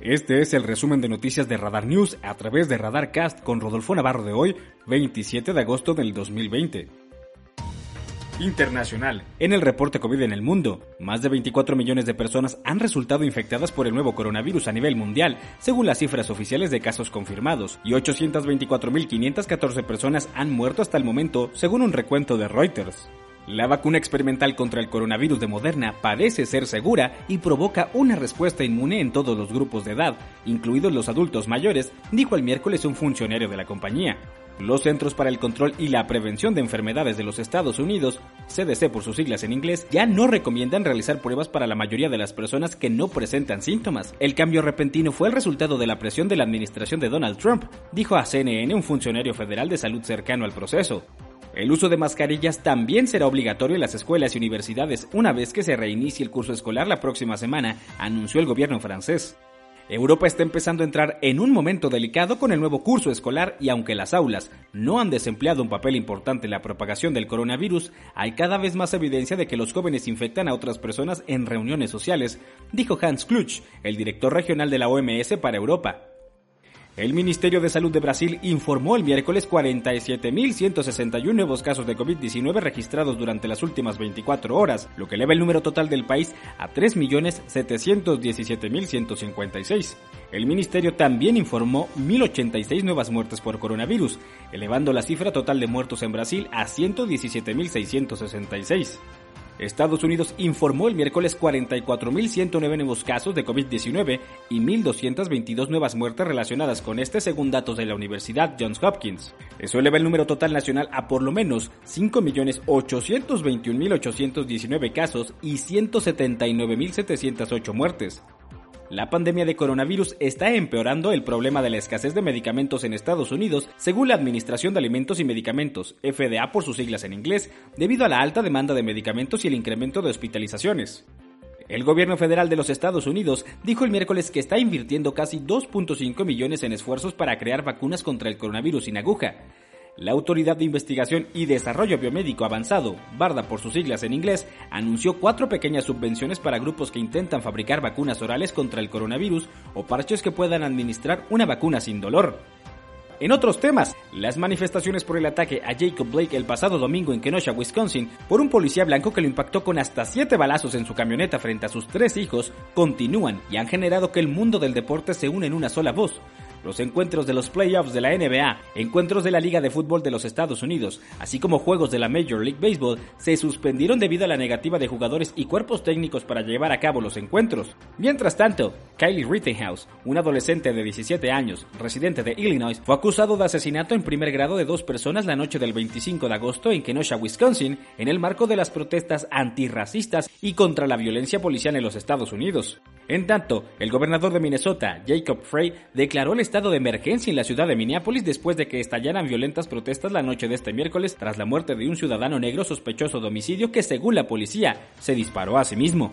Este es el resumen de noticias de Radar News a través de Radar Cast con Rodolfo Navarro de hoy, 27 de agosto del 2020. Internacional. En el reporte COVID en el mundo, más de 24 millones de personas han resultado infectadas por el nuevo coronavirus a nivel mundial, según las cifras oficiales de casos confirmados, y 824.514 personas han muerto hasta el momento, según un recuento de Reuters. La vacuna experimental contra el coronavirus de Moderna parece ser segura y provoca una respuesta inmune en todos los grupos de edad, incluidos los adultos mayores, dijo el miércoles un funcionario de la compañía. Los Centros para el Control y la Prevención de Enfermedades de los Estados Unidos, CDC por sus siglas en inglés, ya no recomiendan realizar pruebas para la mayoría de las personas que no presentan síntomas. El cambio repentino fue el resultado de la presión de la administración de Donald Trump, dijo a CNN un funcionario federal de salud cercano al proceso. El uso de mascarillas también será obligatorio en las escuelas y universidades una vez que se reinicie el curso escolar la próxima semana, anunció el gobierno francés. Europa está empezando a entrar en un momento delicado con el nuevo curso escolar y aunque las aulas no han desempleado un papel importante en la propagación del coronavirus, hay cada vez más evidencia de que los jóvenes infectan a otras personas en reuniones sociales, dijo Hans Kluch, el director regional de la OMS para Europa. El Ministerio de Salud de Brasil informó el miércoles 47.161 nuevos casos de COVID-19 registrados durante las últimas 24 horas, lo que eleva el número total del país a 3.717.156. El ministerio también informó 1.086 nuevas muertes por coronavirus, elevando la cifra total de muertos en Brasil a 117.666. Estados Unidos informó el miércoles 44.109 nuevos casos de COVID-19 y 1.222 nuevas muertes relacionadas con este según datos de la Universidad Johns Hopkins. Eso eleva el número total nacional a por lo menos 5.821.819 casos y 179.708 muertes. La pandemia de coronavirus está empeorando el problema de la escasez de medicamentos en Estados Unidos, según la Administración de Alimentos y Medicamentos, FDA por sus siglas en inglés, debido a la alta demanda de medicamentos y el incremento de hospitalizaciones. El gobierno federal de los Estados Unidos dijo el miércoles que está invirtiendo casi 2.5 millones en esfuerzos para crear vacunas contra el coronavirus sin aguja. La Autoridad de Investigación y Desarrollo Biomédico Avanzado, BARDA por sus siglas en inglés, anunció cuatro pequeñas subvenciones para grupos que intentan fabricar vacunas orales contra el coronavirus o parches que puedan administrar una vacuna sin dolor. En otros temas, las manifestaciones por el ataque a Jacob Blake el pasado domingo en Kenosha, Wisconsin, por un policía blanco que lo impactó con hasta siete balazos en su camioneta frente a sus tres hijos, continúan y han generado que el mundo del deporte se une en una sola voz los encuentros de los playoffs de la NBA, encuentros de la Liga de Fútbol de los Estados Unidos, así como juegos de la Major League Baseball, se suspendieron debido a la negativa de jugadores y cuerpos técnicos para llevar a cabo los encuentros. Mientras tanto, Kylie Rittenhouse, un adolescente de 17 años, residente de Illinois, fue acusado de asesinato en primer grado de dos personas la noche del 25 de agosto en Kenosha, Wisconsin, en el marco de las protestas antirracistas y contra la violencia policial en los Estados Unidos. En tanto, el gobernador de Minnesota, Jacob Frey, declaró el estado de emergencia en la ciudad de Minneapolis después de que estallaran violentas protestas la noche de este miércoles tras la muerte de un ciudadano negro sospechoso de homicidio que, según la policía, se disparó a sí mismo.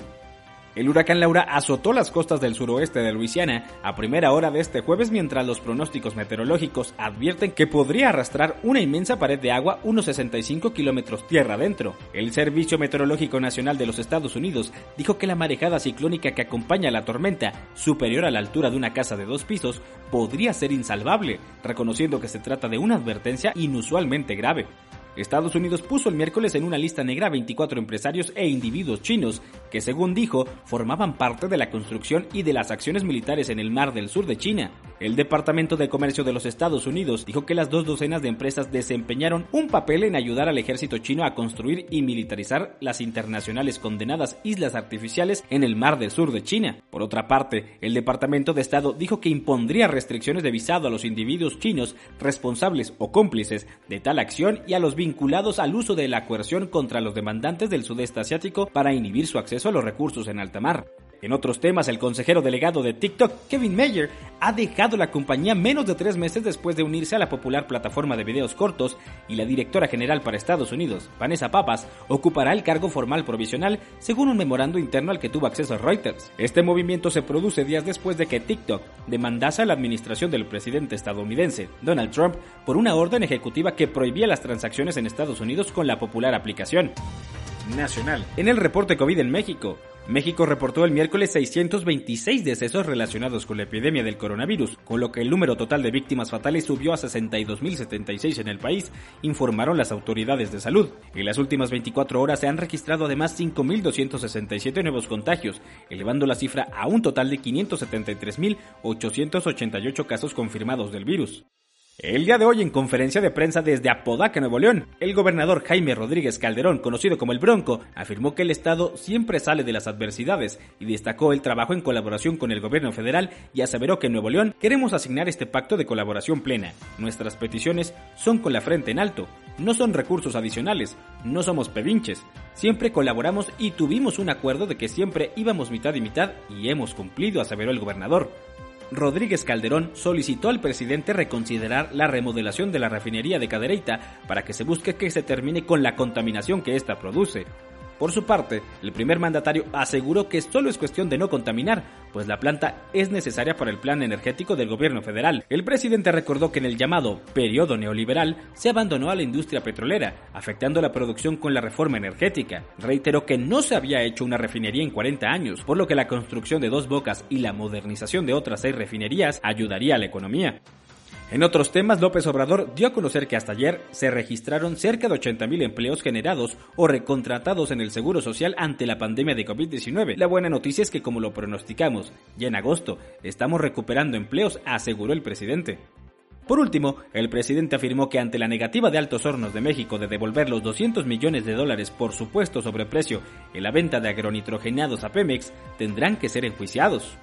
El huracán Laura azotó las costas del suroeste de Luisiana a primera hora de este jueves mientras los pronósticos meteorológicos advierten que podría arrastrar una inmensa pared de agua unos 65 kilómetros tierra adentro. El Servicio Meteorológico Nacional de los Estados Unidos dijo que la marejada ciclónica que acompaña a la tormenta, superior a la altura de una casa de dos pisos, podría ser insalvable, reconociendo que se trata de una advertencia inusualmente grave. Estados Unidos puso el miércoles en una lista negra a 24 empresarios e individuos chinos que, según dijo, formaban parte de la construcción y de las acciones militares en el mar del sur de China. El Departamento de Comercio de los Estados Unidos dijo que las dos docenas de empresas desempeñaron un papel en ayudar al ejército chino a construir y militarizar las internacionales condenadas islas artificiales en el mar del sur de China. Por otra parte, el Departamento de Estado dijo que impondría restricciones de visado a los individuos chinos responsables o cómplices de tal acción y a los vinculados al uso de la coerción contra los demandantes del sudeste asiático para inhibir su acceso a los recursos en alta mar. En otros temas, el consejero delegado de TikTok, Kevin Mayer, ha dejado la compañía menos de tres meses después de unirse a la popular plataforma de videos cortos y la directora general para Estados Unidos, Vanessa Papas, ocupará el cargo formal provisional según un memorando interno al que tuvo acceso Reuters. Este movimiento se produce días después de que TikTok demandase a la administración del presidente estadounidense, Donald Trump, por una orden ejecutiva que prohibía las transacciones en Estados Unidos con la popular aplicación nacional. En el reporte COVID en México, México reportó el miércoles 626 decesos relacionados con la epidemia del coronavirus, con lo que el número total de víctimas fatales subió a 62.076 en el país, informaron las autoridades de salud. En las últimas 24 horas se han registrado además 5.267 nuevos contagios, elevando la cifra a un total de 573.888 casos confirmados del virus. El día de hoy, en conferencia de prensa desde Apodaca, Nuevo León, el gobernador Jaime Rodríguez Calderón, conocido como el Bronco, afirmó que el Estado siempre sale de las adversidades y destacó el trabajo en colaboración con el gobierno federal y aseveró que en Nuevo León queremos asignar este pacto de colaboración plena. Nuestras peticiones son con la frente en alto, no son recursos adicionales, no somos pedinches, siempre colaboramos y tuvimos un acuerdo de que siempre íbamos mitad y mitad y hemos cumplido, aseveró el gobernador. Rodríguez Calderón solicitó al presidente reconsiderar la remodelación de la refinería de Cadereyta para que se busque que se termine con la contaminación que ésta produce. Por su parte, el primer mandatario aseguró que solo es cuestión de no contaminar, pues la planta es necesaria para el plan energético del gobierno federal. El presidente recordó que en el llamado periodo neoliberal se abandonó a la industria petrolera, afectando la producción con la reforma energética. Reiteró que no se había hecho una refinería en 40 años, por lo que la construcción de dos bocas y la modernización de otras seis refinerías ayudaría a la economía. En otros temas, López Obrador dio a conocer que hasta ayer se registraron cerca de 80.000 empleos generados o recontratados en el Seguro Social ante la pandemia de COVID-19. La buena noticia es que, como lo pronosticamos, ya en agosto estamos recuperando empleos, aseguró el presidente. Por último, el presidente afirmó que ante la negativa de Altos Hornos de México de devolver los 200 millones de dólares por supuesto sobreprecio en la venta de agronitrogenados a Pemex, tendrán que ser enjuiciados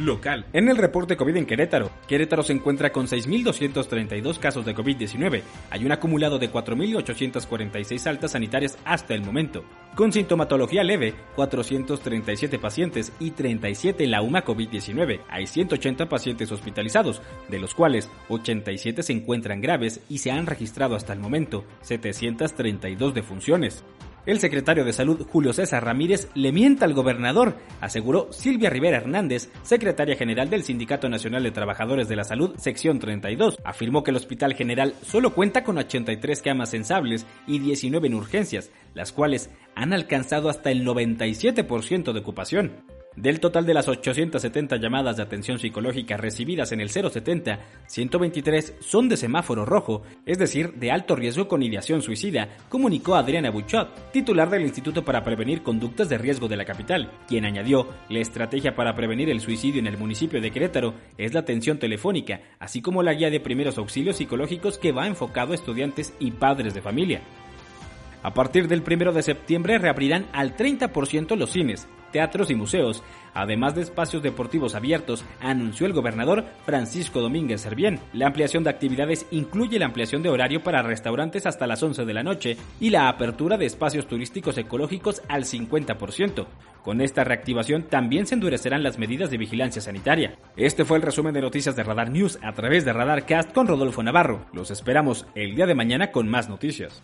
local. En el reporte COVID en Querétaro, Querétaro se encuentra con 6.232 casos de COVID-19. Hay un acumulado de 4.846 altas sanitarias hasta el momento. Con sintomatología leve, 437 pacientes y 37 en la UMA COVID-19. Hay 180 pacientes hospitalizados, de los cuales 87 se encuentran graves y se han registrado hasta el momento 732 defunciones. El secretario de Salud, Julio César Ramírez, le mienta al gobernador, aseguró Silvia Rivera Hernández, secretaria general del Sindicato Nacional de Trabajadores de la Salud, sección 32. Afirmó que el Hospital General solo cuenta con 83 camas sensables y 19 en urgencias, las cuales han alcanzado hasta el 97% de ocupación. Del total de las 870 llamadas de atención psicológica recibidas en el 070, 123 son de semáforo rojo, es decir, de alto riesgo con ideación suicida, comunicó Adriana Buchot, titular del Instituto para Prevenir Conductas de Riesgo de la capital, quien añadió, la estrategia para prevenir el suicidio en el municipio de Querétaro es la atención telefónica, así como la guía de primeros auxilios psicológicos que va enfocado a estudiantes y padres de familia. A partir del 1 de septiembre reabrirán al 30% los cines, teatros y museos, además de espacios deportivos abiertos, anunció el gobernador Francisco Domínguez Servién. La ampliación de actividades incluye la ampliación de horario para restaurantes hasta las 11 de la noche y la apertura de espacios turísticos ecológicos al 50%. Con esta reactivación también se endurecerán las medidas de vigilancia sanitaria. Este fue el resumen de noticias de Radar News a través de Radar Cast con Rodolfo Navarro. Los esperamos el día de mañana con más noticias.